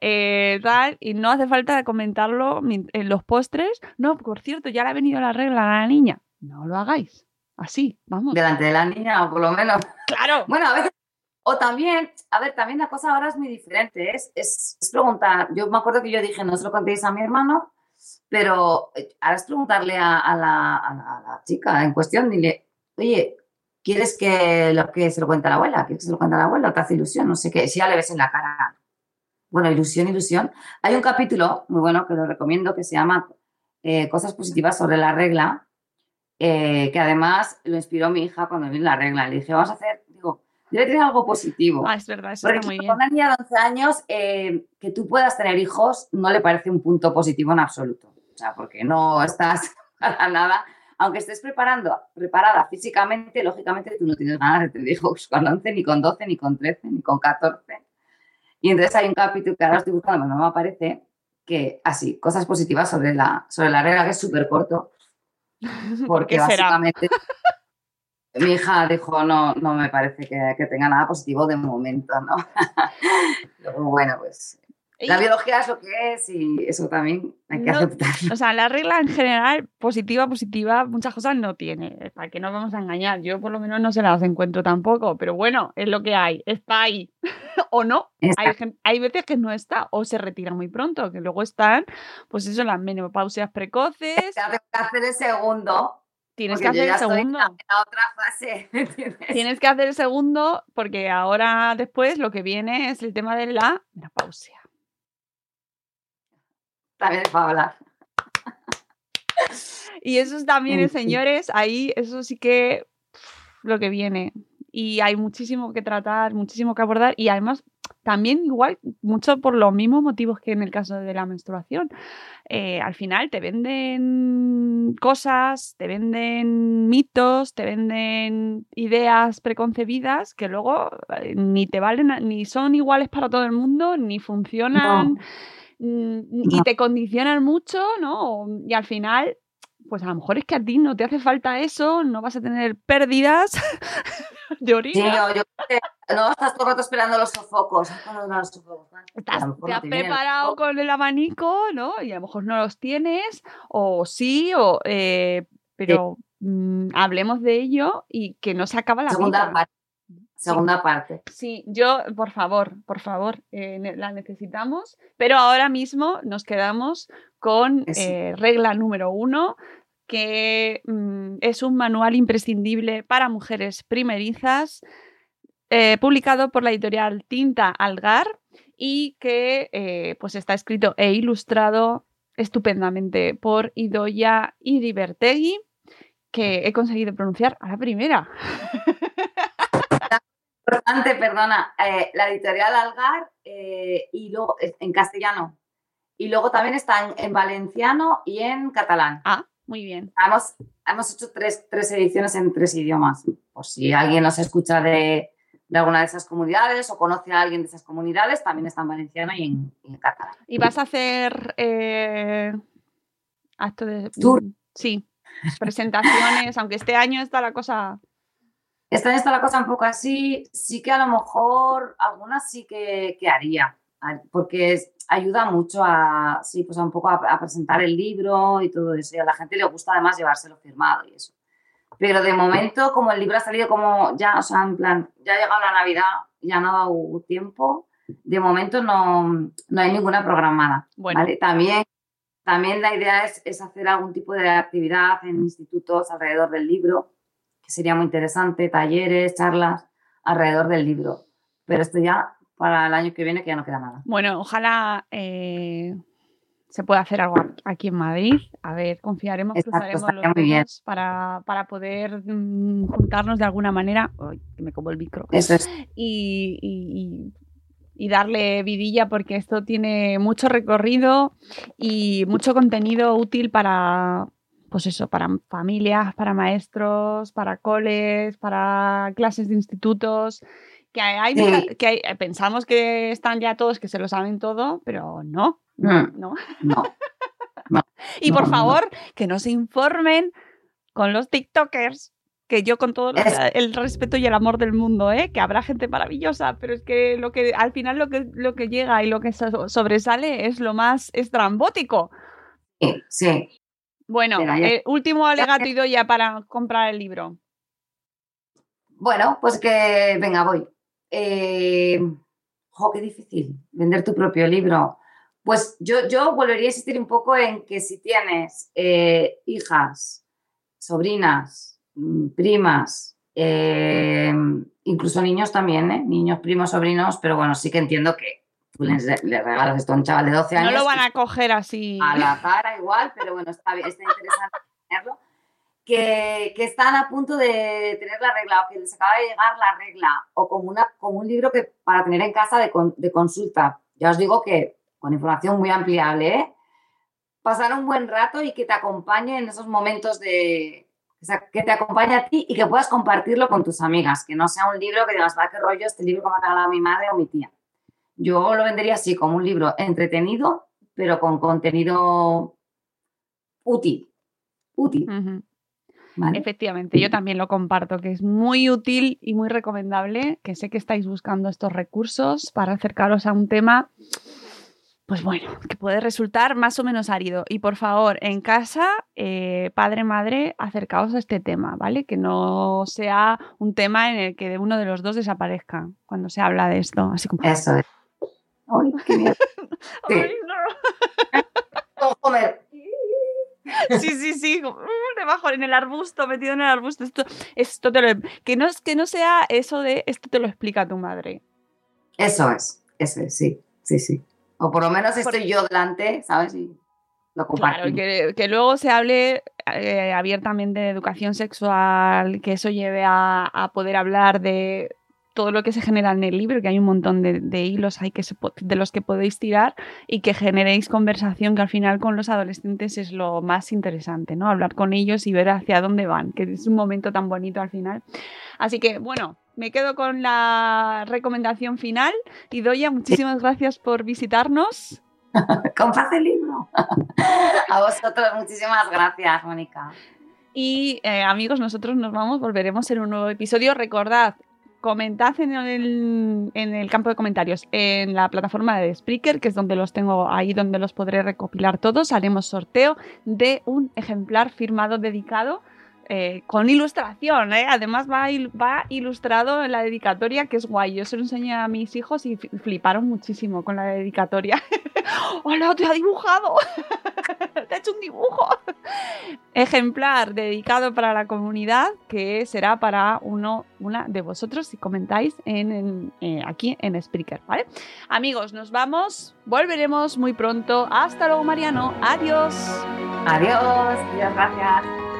eh, tal, y no hace falta comentarlo en los postres. No, por cierto, ya le ha venido la regla a la niña. No lo hagáis. Así, vamos. Delante de la niña, o por lo menos. Claro. Bueno, a veces O también, a ver, también la cosa ahora es muy diferente. Es, es, es preguntar. Yo me acuerdo que yo dije, no se lo contéis a mi hermano, pero eh, ahora es preguntarle a, la, chica en cuestión, dile, oye, ¿quieres que, lo, que se lo cuente a la abuela? ¿Quieres que se lo cuente a la abuela? ¿Te hace ilusión? No sé qué. Si ya le ves en la cara. Bueno, ilusión, ilusión. Hay un capítulo muy bueno que lo recomiendo que se llama eh, Cosas positivas sobre la regla, eh, que además lo inspiró mi hija cuando vi la regla. Le dije, vamos a hacer, debe tener algo positivo. Ah, es verdad, eso Porque está muy bien. a una niña de 11 años, eh, que tú puedas tener hijos no le parece un punto positivo en absoluto. O sea, porque no estás para nada. Aunque estés preparando, preparada físicamente, lógicamente tú no tienes ganas de tener hijos con 11, ni con 12, ni con 13, ni con 14. Y entonces hay un capítulo que ahora estoy buscando, pero no me aparece, que así, cosas positivas sobre la, sobre la regla, que es súper corto. Porque qué será? básicamente mi hija dijo, no, no me parece que, que tenga nada positivo de momento, ¿no? Luego, bueno, pues la biología es lo que es y eso también hay que No, aceptarlo. O sea, la regla en general, positiva, positiva, muchas cosas no tiene. ¿Para qué nos vamos a engañar? Yo por lo menos no se las encuentro tampoco, pero bueno, es lo que hay, está ahí. o no. Hay, hay veces que no está o se retira muy pronto, que luego están, pues eso, las menopausias precoces. Que hacer el segundo. Tienes que yo hacer ya el estoy segundo. En la otra fase. ¿me entiendes? Tienes que hacer el segundo porque ahora después lo que viene es el tema de la menopausia. También es para hablar. Y eso es también, señores, ahí eso sí que lo que viene. Y hay muchísimo que tratar, muchísimo que abordar. Y además, también igual, mucho por los mismos motivos que en el caso de la menstruación. Eh, al final te venden cosas, te venden mitos, te venden ideas preconcebidas que luego eh, ni te valen, ni son iguales para todo el mundo, ni funcionan mm, y te condicionan mucho, ¿no? Y al final, pues a lo mejor es que a ti no te hace falta eso, no vas a tener pérdidas de orina. Sí, no, yo estás todo el rato esperando los sofocos. Mejor te has preparado con el abanico, ¿no? Y a lo mejor no los tienes, o sí, o eh, pero mm, hablemos de ello y que no se acaba la Segunda vida. parte. Segunda parte. Sí, yo, por favor, por favor, eh, la necesitamos, pero ahora mismo nos quedamos con eh, regla número uno, que mm, es un manual imprescindible para mujeres primerizas, eh, publicado por la editorial Tinta Algar y que eh, pues está escrito e ilustrado estupendamente por Idoya Iribertegui, que he conseguido pronunciar a la primera. Importante, perdona, eh, la editorial Algar y luego en castellano. Y luego también está en, en valenciano y en catalán. Ah, muy bien. Hemos, hemos hecho tres, tres ediciones en tres idiomas. Por si alguien nos escucha de, de alguna de esas comunidades o conoce a alguien de esas comunidades, también está en valenciano y en, en catalán. ¿Y vas a hacer eh, acto de... Tour. Sí, presentaciones, aunque este año está la cosa... Esta año está la cosa un poco así, sí que a lo mejor algunas sí que, que haría, porque es- ayuda mucho a, sí, pues a un poco a, a presentar el libro y todo eso, y a la gente le gusta además llevárselo firmado y eso. Pero de momento, como el libro ha salido como ya, o sea, en plan, ya ha llegado la Navidad, ya no ha dado tiempo, de momento no, no hay ninguna programada. Bueno. ¿vale? También, también la idea es, es hacer algún tipo de actividad en institutos alrededor del libro, que sería muy interesante, talleres, charlas alrededor del libro. Pero esto ya para el año que viene, que ya no queda nada. Bueno, ojalá eh, se pueda hacer algo aquí en Madrid. A ver, confiaremos, Exacto, cruzaremos los dedos para, para poder mm, juntarnos de alguna manera. Ay, que me como el micro. Eso es. y, y- y darle vidilla porque esto tiene mucho recorrido y mucho contenido útil para, pues eso, para familias, para maestros, para coles, para clases de institutos. Que hay, Sí. que hay- pensamos que están ya todos, que se lo saben todo, pero no, no, Mm. no. No. No. Y por favor, que no se informen con los TikTokers, que yo con todo Es- el respeto y el amor del mundo, ¿eh? que habrá gente maravillosa, pero es que lo que al final lo que, lo que llega y lo que so- sobresale es lo más estrambótico. Sí, sí. Bueno, Mira, ya- el último alegato y doy ya para comprar el libro. Bueno, pues que venga, voy. Eh, jo, qué difícil vender tu propio libro. Pues yo, yo volvería a insistir un poco en que si tienes eh, hijas, sobrinas, mm, primas, eh, incluso niños también, ¿eh? niños, primos, sobrinos, pero bueno, sí que entiendo que tú les, les regalas esto a un chaval de 12 años. No lo van a coger así. A la cara igual, pero bueno, está, está interesante tenerlo. Que, están a punto de tener la regla o que les acaba de llegar la regla o como, una, como un libro que para tener en casa de, de consulta. Ya os digo que con información muy ampliable, pasar un buen rato y que te acompañe en esos momentos de, que te acompañe a ti y que puedas compartirlo con tus amigas, que no sea un libro que digas, va, qué rollo este libro que me ha regalado mi madre o mi tía. Yo lo vendería así, como un libro entretenido, pero con contenido útil. Útil. Uh. ¿Vale? Efectivamente, yo también lo comparto, que es muy útil y muy recomendable, que sé que estáis buscando estos recursos para acercaros a un tema pues bueno, que puede resultar más o menos árido. Y por favor, en casa, eh, padre, madre, acercaos a este tema, ¿vale? Que no sea un tema en el que uno de los dos desaparezca cuando se habla de esto. Así como... Eso es. Ay, qué miedo. Sí. Ay, Sí, sí, sí, debajo en el arbusto, metido en el arbusto. Esto, esto te lo, que no que no sea eso de esto te lo explica tu madre. Eso es, eso es, sí, sí, sí. O por lo menos estoy yo delante, ¿sabes? Y lo comparto. Claro, que, que, luego se hable eh, abiertamente de educación sexual, que eso lleve a, a, poder hablar de todo lo que se genera en el libro, que hay un montón de, de hilos hay que se, de los que podéis tirar y que generéis conversación, que al final con los adolescentes es lo más interesante, ¿no? Hablar con ellos y ver hacia dónde van, que es un momento tan bonito al final. Así que, bueno, me quedo con la recomendación final. Y Doya, muchísimas gracias por visitarnos. Comparte el libro. A vosotros, muchísimas gracias, Mónica. Y eh, amigos, nosotros nos vamos, volveremos en un nuevo episodio. Recordad, comentad en el, en el, campo de comentarios en la plataforma de Spreaker, que es donde los tengo ahí, donde los podré recopilar todos. Haremos sorteo de un ejemplar firmado dedicado eh, con ilustración, ¿eh? además va, ilustrado en la dedicatoria, que es guay. Yo se lo enseñé a mis hijos y fliparon muchísimo con la dedicatoria. ¡Hola, te ha dibujado! ¡Te ha hecho un dibujo! Ejemplar dedicado para la comunidad, que será para uno, una de vosotros si comentáis en, eh, aquí en Spreaker, ¿vale? Amigos, nos vamos, volveremos muy pronto. Hasta luego, Mariano. Adiós. Adiós, Dios, gracias.